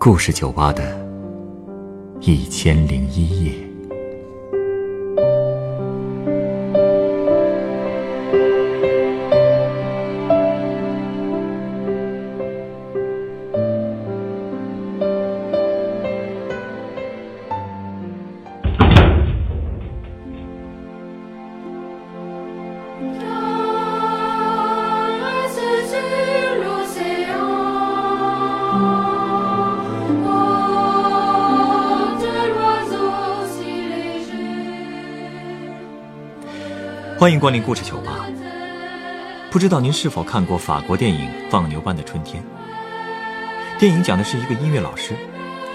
故事酒吧的一千零一夜。欢迎光临故事酒吧。不知道您是否看过法国电影《放牛班的春天》？电影讲的是一个音乐老师，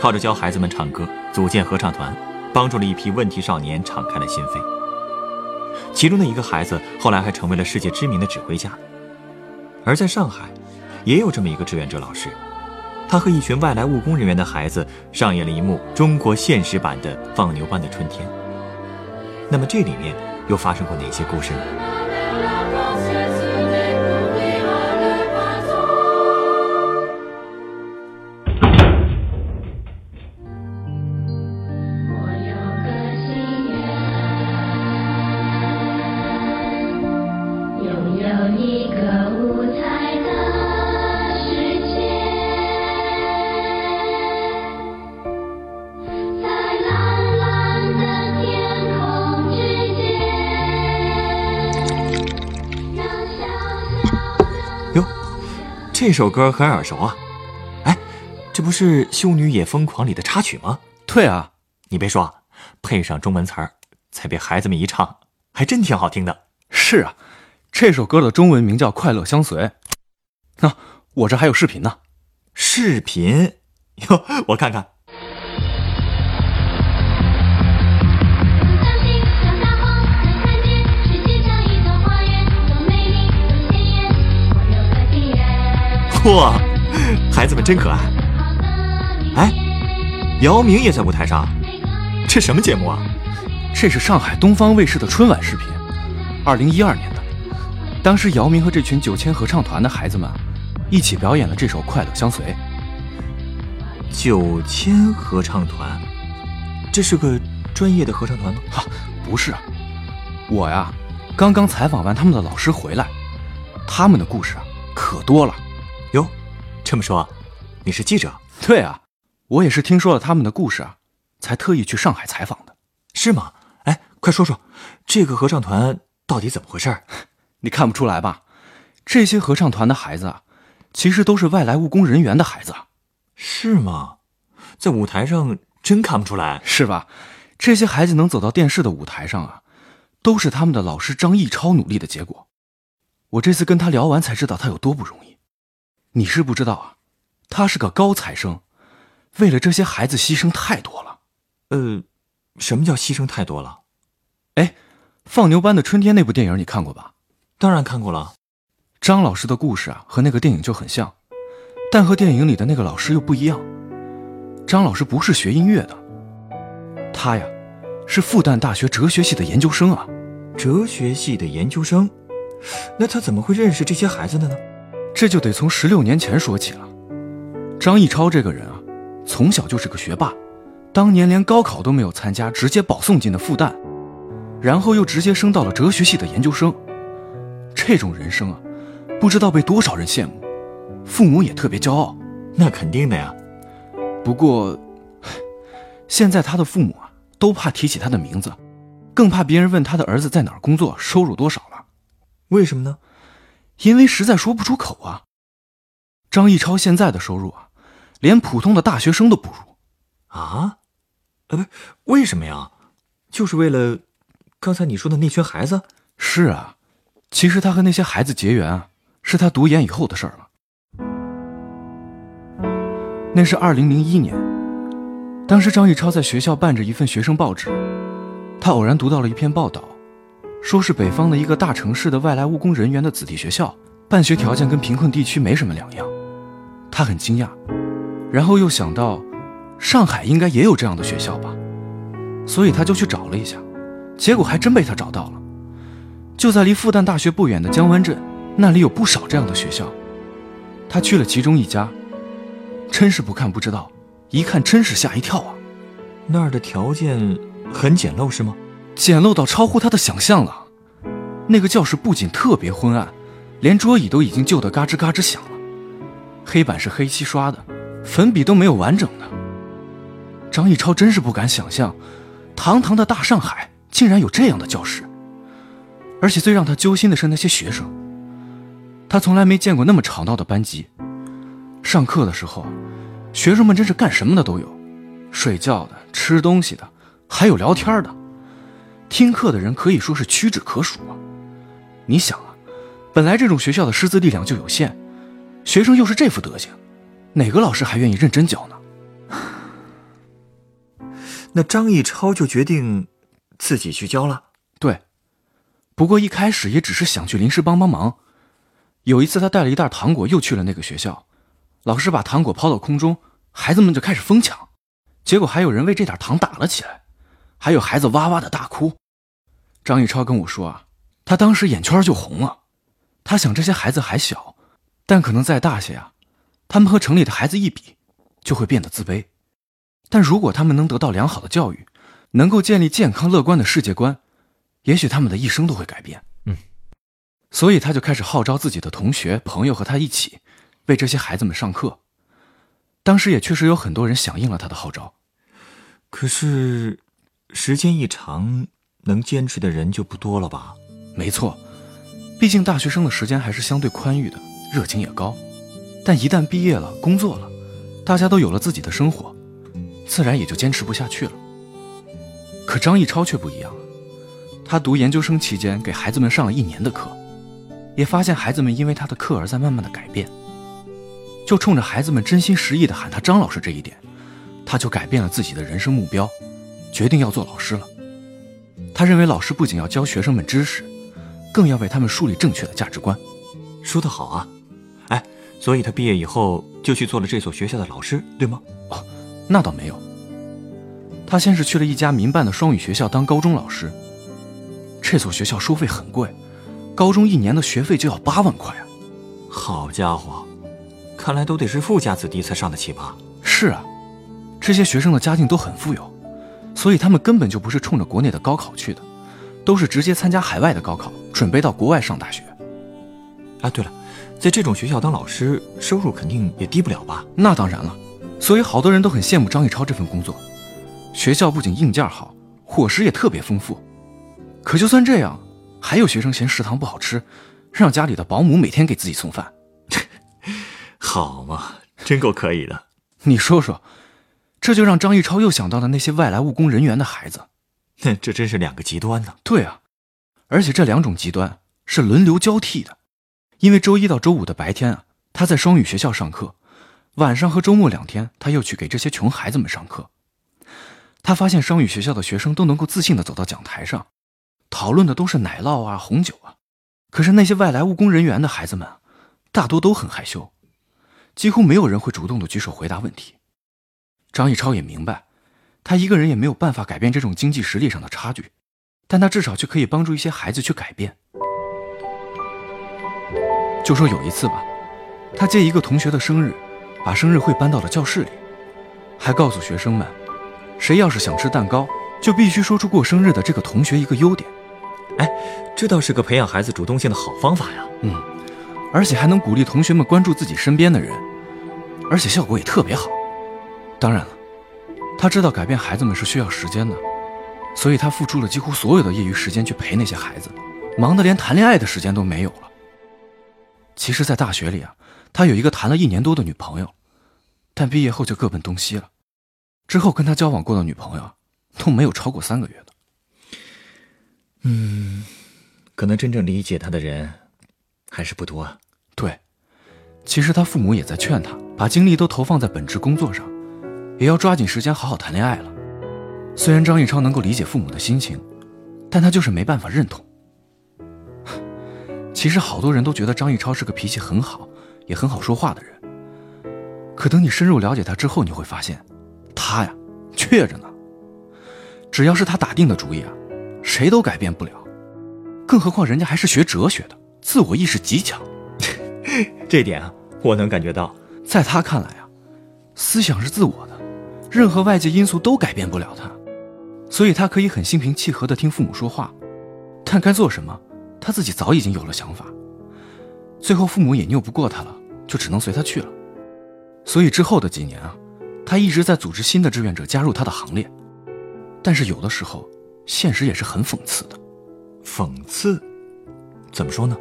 靠着教孩子们唱歌，组建合唱团，帮助了一批问题少年敞开了心扉。其中的一个孩子后来还成为了世界知名的指挥家。而在上海，也有这么一个志愿者老师，他和一群外来务工人员的孩子上演了一幕中国现实版的《放牛班的春天》。那么这里面？又发生过哪些故事呢？这首歌很耳熟啊，哎，这不是《修女也疯狂》里的插曲吗？对啊，你别说，配上中文词儿，再被孩子们一唱，还真挺好听的。是啊，这首歌的中文名叫《快乐相随》。那我这还有视频呢，视频哟，我看看。哇，孩子们真可爱！哎，姚明也在舞台上，这什么节目啊？这是上海东方卫视的春晚视频，二零一二年的。当时姚明和这群九千合唱团的孩子们一起表演了这首《快乐相随》。九千合唱团，这是个专业的合唱团吗？哈，不是，我呀，刚刚采访完他们的老师回来，他们的故事啊，可多了。哟，这么说，你是记者？对啊，我也是听说了他们的故事啊，才特意去上海采访的，是吗？哎，快说说，这个合唱团到底怎么回事？你看不出来吧？这些合唱团的孩子啊，其实都是外来务工人员的孩子，是吗？在舞台上真看不出来，是吧？这些孩子能走到电视的舞台上啊，都是他们的老师张艺超努力的结果。我这次跟他聊完才知道他有多不容易。你是不知道啊，他是个高材生，为了这些孩子牺牲太多了。呃，什么叫牺牲太多了？哎，放牛班的春天那部电影你看过吧？当然看过了。张老师的故事啊，和那个电影就很像，但和电影里的那个老师又不一样。张老师不是学音乐的，他呀，是复旦大学哲学系的研究生啊。哲学系的研究生，那他怎么会认识这些孩子的呢？这就得从十六年前说起了。张艺超这个人啊，从小就是个学霸，当年连高考都没有参加，直接保送进了复旦，然后又直接升到了哲学系的研究生。这种人生啊，不知道被多少人羡慕，父母也特别骄傲。那肯定的呀。不过，现在他的父母啊，都怕提起他的名字，更怕别人问他的儿子在哪儿工作，收入多少了。为什么呢？因为实在说不出口啊。张艺超现在的收入啊，连普通的大学生都不如。啊？呃，不，为什么呀？就是为了刚才你说的那群孩子？是啊，其实他和那些孩子结缘啊，是他读研以后的事儿了。那是二零零一年，当时张艺超在学校办着一份学生报纸，他偶然读到了一篇报道。说是北方的一个大城市的外来务工人员的子弟学校，办学条件跟贫困地区没什么两样，他很惊讶，然后又想到，上海应该也有这样的学校吧，所以他就去找了一下，结果还真被他找到了，就在离复旦大学不远的江湾镇，那里有不少这样的学校，他去了其中一家，真是不看不知道，一看真是吓一跳啊！那儿的条件很简陋是吗？简陋到超乎他的想象了。那个教室不仅特别昏暗，连桌椅都已经旧得嘎吱嘎吱响了。黑板是黑漆刷的，粉笔都没有完整的。张逸超真是不敢想象，堂堂的大上海竟然有这样的教室。而且最让他揪心的是那些学生，他从来没见过那么吵闹的班级。上课的时候，学生们真是干什么的都有，睡觉的、吃东西的，还有聊天的。听课的人可以说是屈指可数啊。你想啊，本来这种学校的师资力量就有限，学生又是这副德行，哪个老师还愿意认真教呢？那张逸超就决定自己去教了。对。不过一开始也只是想去临时帮帮忙。有一次，他带了一袋糖果又去了那个学校，老师把糖果抛到空中，孩子们就开始疯抢，结果还有人为这点糖打了起来，还有孩子哇哇的大哭。张一超跟我说啊，他当时眼圈就红了。他想这些孩子还小，但可能再大些啊，他们和城里的孩子一比，就会变得自卑。但如果他们能得到良好的教育，能够建立健康乐观的世界观。也许他们的一生都会改变。嗯，所以他就开始号召自己的同学、朋友和他一起为这些孩子们上课。当时也确实有很多人响应了他的号召。可是，时间一长，能坚持的人就不多了吧？没错，毕竟大学生的时间还是相对宽裕的，热情也高。但一旦毕业了、工作了，大家都有了自己的生活，自然也就坚持不下去了。可张逸超却不一样。他读研究生期间，给孩子们上了一年的课，也发现孩子们因为他的课而在慢慢的改变。就冲着孩子们真心实意的喊他张老师这一点，他就改变了自己的人生目标，决定要做老师了。他认为老师不仅要教学生们知识，更要为他们树立正确的价值观。说得好啊！哎，所以他毕业以后就去做了这所学校的老师，对吗？哦，那倒没有。他先是去了一家民办的双语学校当高中老师。这所学校收费很贵，高中一年的学费就要八万块啊！好家伙，看来都得是富家子弟才上得起吧？是啊，这些学生的家境都很富有，所以他们根本就不是冲着国内的高考去的，都是直接参加海外的高考，准备到国外上大学。啊，对了，在这种学校当老师，收入肯定也低不了吧？那当然了，所以好多人都很羡慕张玉超这份工作。学校不仅硬件好，伙食也特别丰富。可就算这样，还有学生嫌食堂不好吃，让家里的保姆每天给自己送饭。好嘛，真够可以的。你说说，这就让张玉超又想到了那些外来务工人员的孩子。这真是两个极端呢。对啊，而且这两种极端是轮流交替的，因为周一到周五的白天啊，他在双语学校上课，晚上和周末两天他又去给这些穷孩子们上课。他发现双语学校的学生都能够自信的走到讲台上。讨论的都是奶酪啊、红酒啊，可是那些外来务工人员的孩子们，大多都很害羞，几乎没有人会主动的举手回答问题。张逸超也明白，他一个人也没有办法改变这种经济实力上的差距，但他至少却可以帮助一些孩子去改变。就说有一次吧，他借一个同学的生日，把生日会搬到了教室里，还告诉学生们，谁要是想吃蛋糕，就必须说出过生日的这个同学一个优点。哎，这倒是个培养孩子主动性的好方法呀。嗯，而且还能鼓励同学们关注自己身边的人，而且效果也特别好。当然了，他知道改变孩子们是需要时间的，所以他付出了几乎所有的业余时间去陪那些孩子，忙得连谈恋爱的时间都没有了。其实，在大学里啊，他有一个谈了一年多的女朋友，但毕业后就各奔东西了。之后跟他交往过的女朋友都没有超过三个月的。嗯，可能真正理解他的人还是不多啊。对，其实他父母也在劝他，把精力都投放在本职工作上，也要抓紧时间好好谈恋爱了。虽然张逸超能够理解父母的心情，但他就是没办法认同。其实好多人都觉得张逸超是个脾气很好，也很好说话的人。可等你深入了解他之后，你会发现，他呀，倔着呢。只要是他打定的主意啊。谁都改变不了，更何况人家还是学哲学的，自我意识极强。这点啊，我能感觉到。在他看来啊，思想是自我的，任何外界因素都改变不了他，所以他可以很心平气和地听父母说话，但该做什么，他自己早已经有了想法。最后父母也拗不过他了，就只能随他去了。所以之后的几年啊，他一直在组织新的志愿者加入他的行列。但是有的时候，现实也是很讽刺的。讽刺？怎么说呢？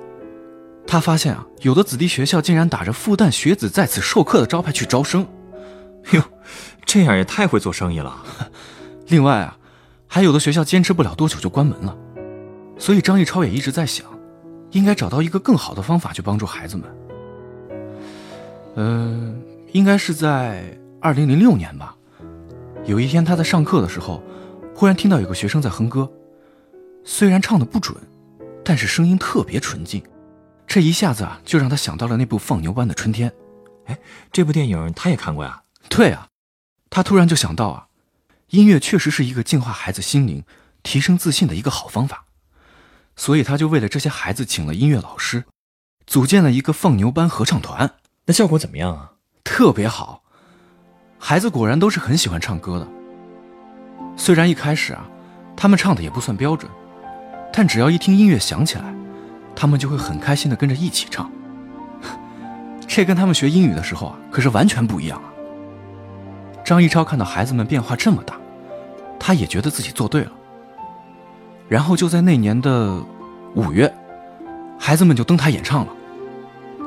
他发现啊，有的子弟学校竟然打着“复旦学子在此授课”的招牌去招生。哟，这样也太会做生意了。另外啊，还有的学校坚持不了多久就关门了。所以张一超也一直在想，应该找到一个更好的方法去帮助孩子们。嗯，应该是在二零零六年吧。有一天他在上课的时候，忽然听到有个学生在哼歌，虽然唱的不准，但是声音特别纯净。这一下子啊，就让他想到了那部《放牛班的春天》。哎，这部电影他也看过呀？对啊，他突然就想到啊，音乐确实是一个净化孩子心灵、提升自信的一个好方法。所以他就为了这些孩子请了音乐老师，组建了一个放牛班合唱团。那效果怎么样啊？特别好，孩子果然都是很喜欢唱歌的。虽然一开始啊，他们唱的也不算标准，但只要一听音乐响起来。他们就会很开心的跟着一起唱，这跟他们学英语的时候啊，可是完全不一样啊。张一超看到孩子们变化这么大，他也觉得自己做对了。然后就在那年的五月，孩子们就登台演唱了。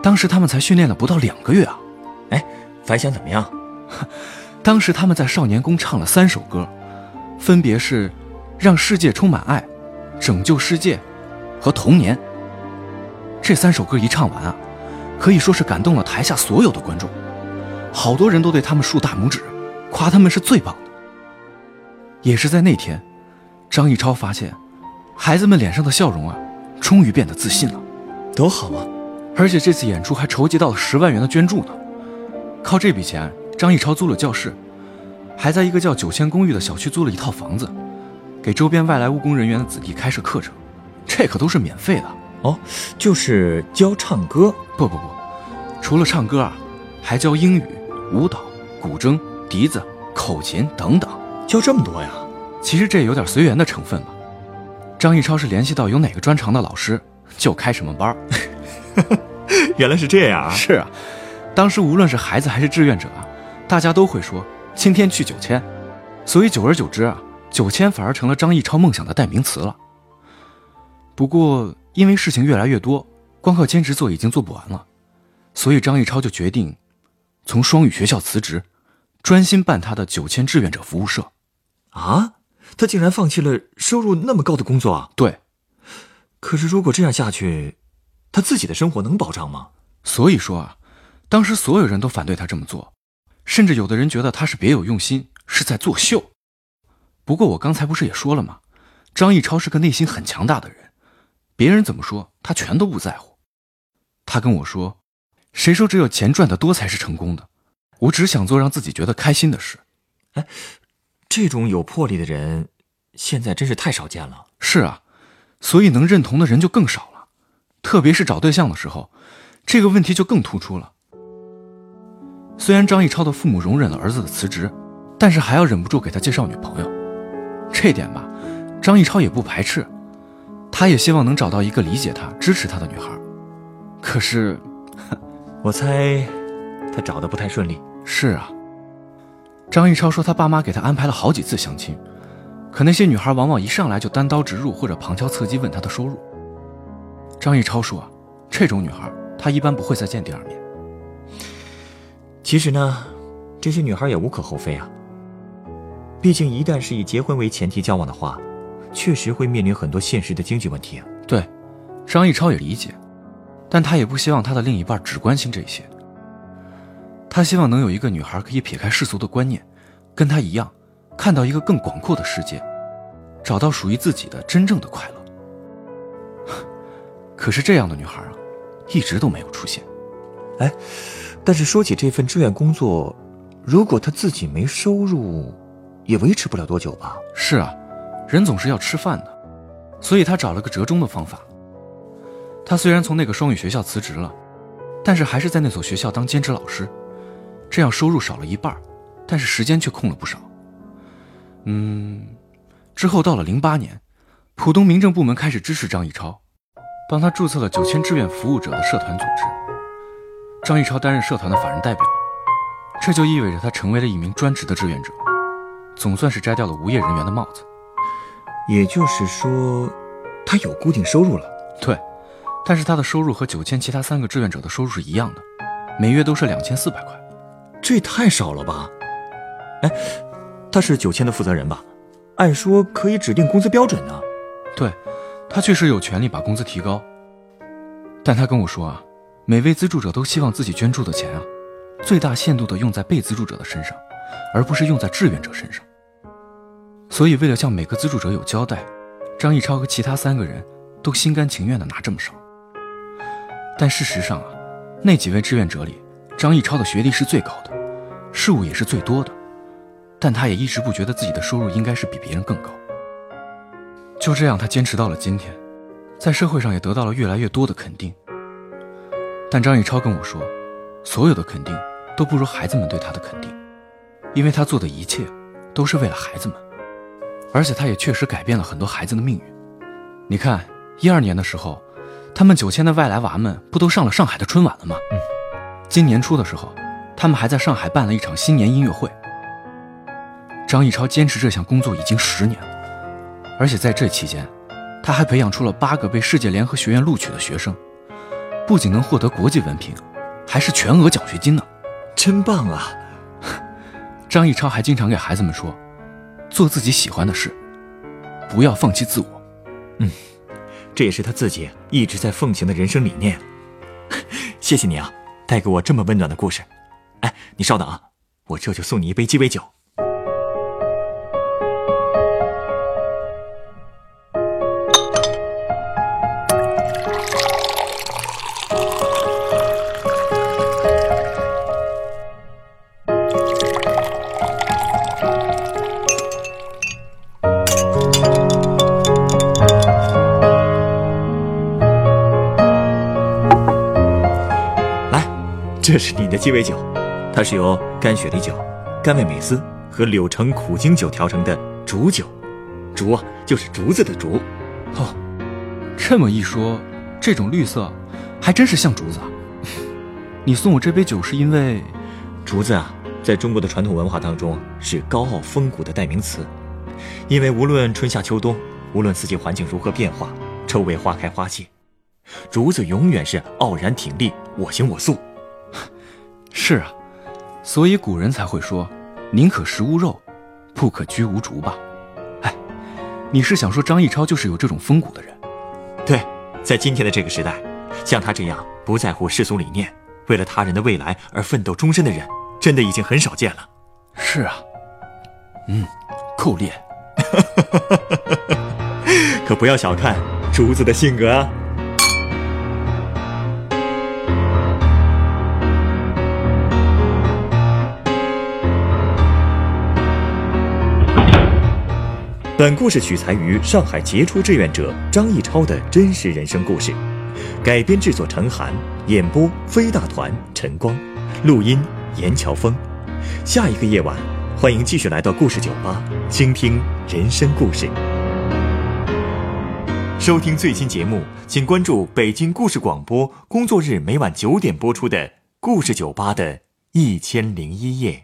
当时他们才训练了不到两个月啊，哎，反响怎么样？当时他们在少年宫唱了三首歌，分别是《让世界充满爱》《拯救世界》和《童年》。这三首歌一唱完啊，可以说是感动了台下所有的观众，好多人都对他们竖大拇指，夸他们是最棒的。也是在那天，张一超发现，孩子们脸上的笑容啊，终于变得自信了，多好啊！而且这次演出还筹集到了十万元的捐助呢。靠这笔钱，张一超租了教室，还在一个叫九千公寓的小区租了一套房子，给周边外来务工人员的子弟开设课程，这可都是免费的。哦，就是教唱歌？不不不，除了唱歌啊，还教英语、舞蹈、古筝、笛子、口琴等等，教这么多呀？其实这有点随缘的成分吧。张一超是联系到有哪个专长的老师，就开什么班。原来是这样啊！是啊，当时无论是孩子还是志愿者啊，大家都会说今天去九千，所以久而久之啊，九千反而成了张一超梦想的代名词了。不过。因为事情越来越多，光靠兼职做已经做不完了，所以张一超就决定从双语学校辞职，专心办他的九千志愿者服务社。啊，他竟然放弃了收入那么高的工作啊！对，可是如果这样下去，他自己的生活能保障吗？所以说啊，当时所有人都反对他这么做，甚至有的人觉得他是别有用心，是在作秀。不过我刚才不是也说了吗？张逸超是个内心很强大的人。别人怎么说，他全都不在乎。他跟我说：“谁说只有钱赚得多才是成功的？我只想做让自己觉得开心的事。”哎，这种有魄力的人，现在真是太少见了。是啊，所以能认同的人就更少了。特别是找对象的时候，这个问题就更突出了。虽然张逸超的父母容忍了儿子的辞职，但是还要忍不住给他介绍女朋友。这点吧，张逸超也不排斥。他也希望能找到一个理解他、支持他的女孩，可是，我猜他找的不太顺利。是啊，张逸超说他爸妈给他安排了好几次相亲，可那些女孩往往一上来就单刀直入或者旁敲侧击问他的收入。张逸超说，这种女孩他一般不会再见第二面。其实呢，这些女孩也无可厚非啊，毕竟一旦是以结婚为前提交往的话。确实会面临很多现实的经济问题啊。对，张逸超也理解，但他也不希望他的另一半只关心这些。他希望能有一个女孩可以撇开世俗的观念，跟他一样，看到一个更广阔的世界，找到属于自己的真正的快乐。可是这样的女孩啊，一直都没有出现。哎，但是说起这份志愿工作，如果他自己没收入，也维持不了多久吧？是啊。人总是要吃饭的，所以他找了个折中的方法。他虽然从那个双语学校辞职了，但是还是在那所学校当兼职老师，这样收入少了一半，但是时间却空了不少。嗯，之后到了零八年，浦东民政部门开始支持张一超，帮他注册了九千志愿服务者的社团组织。张一超担任社团的法人代表，这就意味着他成为了一名专职的志愿者，总算是摘掉了无业人员的帽子。也就是说，他有固定收入了。对，但是他的收入和九千其他三个志愿者的收入是一样的，每月都是两千四百块。这也太少了吧？哎，他是九千的负责人吧？按说可以指定工资标准呢。对，他确实有权利把工资提高，但他跟我说啊，每位资助者都希望自己捐助的钱啊，最大限度的用在被资助者的身上，而不是用在志愿者身上。所以，为了向每个资助者有交代，张一超和其他三个人都心甘情愿的拿这么少。但事实上啊，那几位志愿者里，张一超的学历是最高的，事务也是最多的，但他也一直不觉得自己的收入应该是比别人更高。就这样，他坚持到了今天，在社会上也得到了越来越多的肯定。但张一超跟我说，所有的肯定都不如孩子们对他的肯定，因为他做的一切都是为了孩子们。而且他也确实改变了很多孩子的命运。你看，一二年的时候，他们九千的外来娃们不都上了上海的春晚了吗？今年初的时候，他们还在上海办了一场新年音乐会。张艺超坚持这项工作已经十年了，而且在这期间，他还培养出了八个被世界联合学院录取的学生，不仅能获得国际文凭，还是全额奖学金呢，真棒啊！张艺超还经常给孩子们说。做自己喜欢的事，不要放弃自我。嗯，这也是他自己一直在奉行的人生理念。谢谢你啊，带给我这么温暖的故事。哎，你稍等啊，我这就送你一杯鸡尾酒。这是你的鸡尾酒，它是由干雪梨酒、甘味美思和柳橙苦精酒调成的竹酒。竹啊，就是竹子的竹。哦，这么一说，这种绿色还真是像竹子啊。你送我这杯酒是因为，竹子啊，在中国的传统文化当中是高傲风骨的代名词。因为无论春夏秋冬，无论四季环境如何变化，周围花开花谢，竹子永远是傲然挺立，我行我素。是啊，所以古人才会说：“宁可食无肉，不可居无竹”吧？哎，你是想说张一超就是有这种风骨的人？对，在今天的这个时代，像他这样不在乎世俗理念，为了他人的未来而奋斗终身的人，真的已经很少见了。是啊，嗯，够烈。可不要小看竹子的性格啊。本故事取材于上海杰出志愿者张艺超的真实人生故事，改编制作陈寒，演播飞大团陈光，录音严乔峰。下一个夜晚，欢迎继续来到故事酒吧，倾听人生故事。收听最新节目，请关注北京故事广播，工作日每晚九点播出的《故事酒吧》的一千零一夜。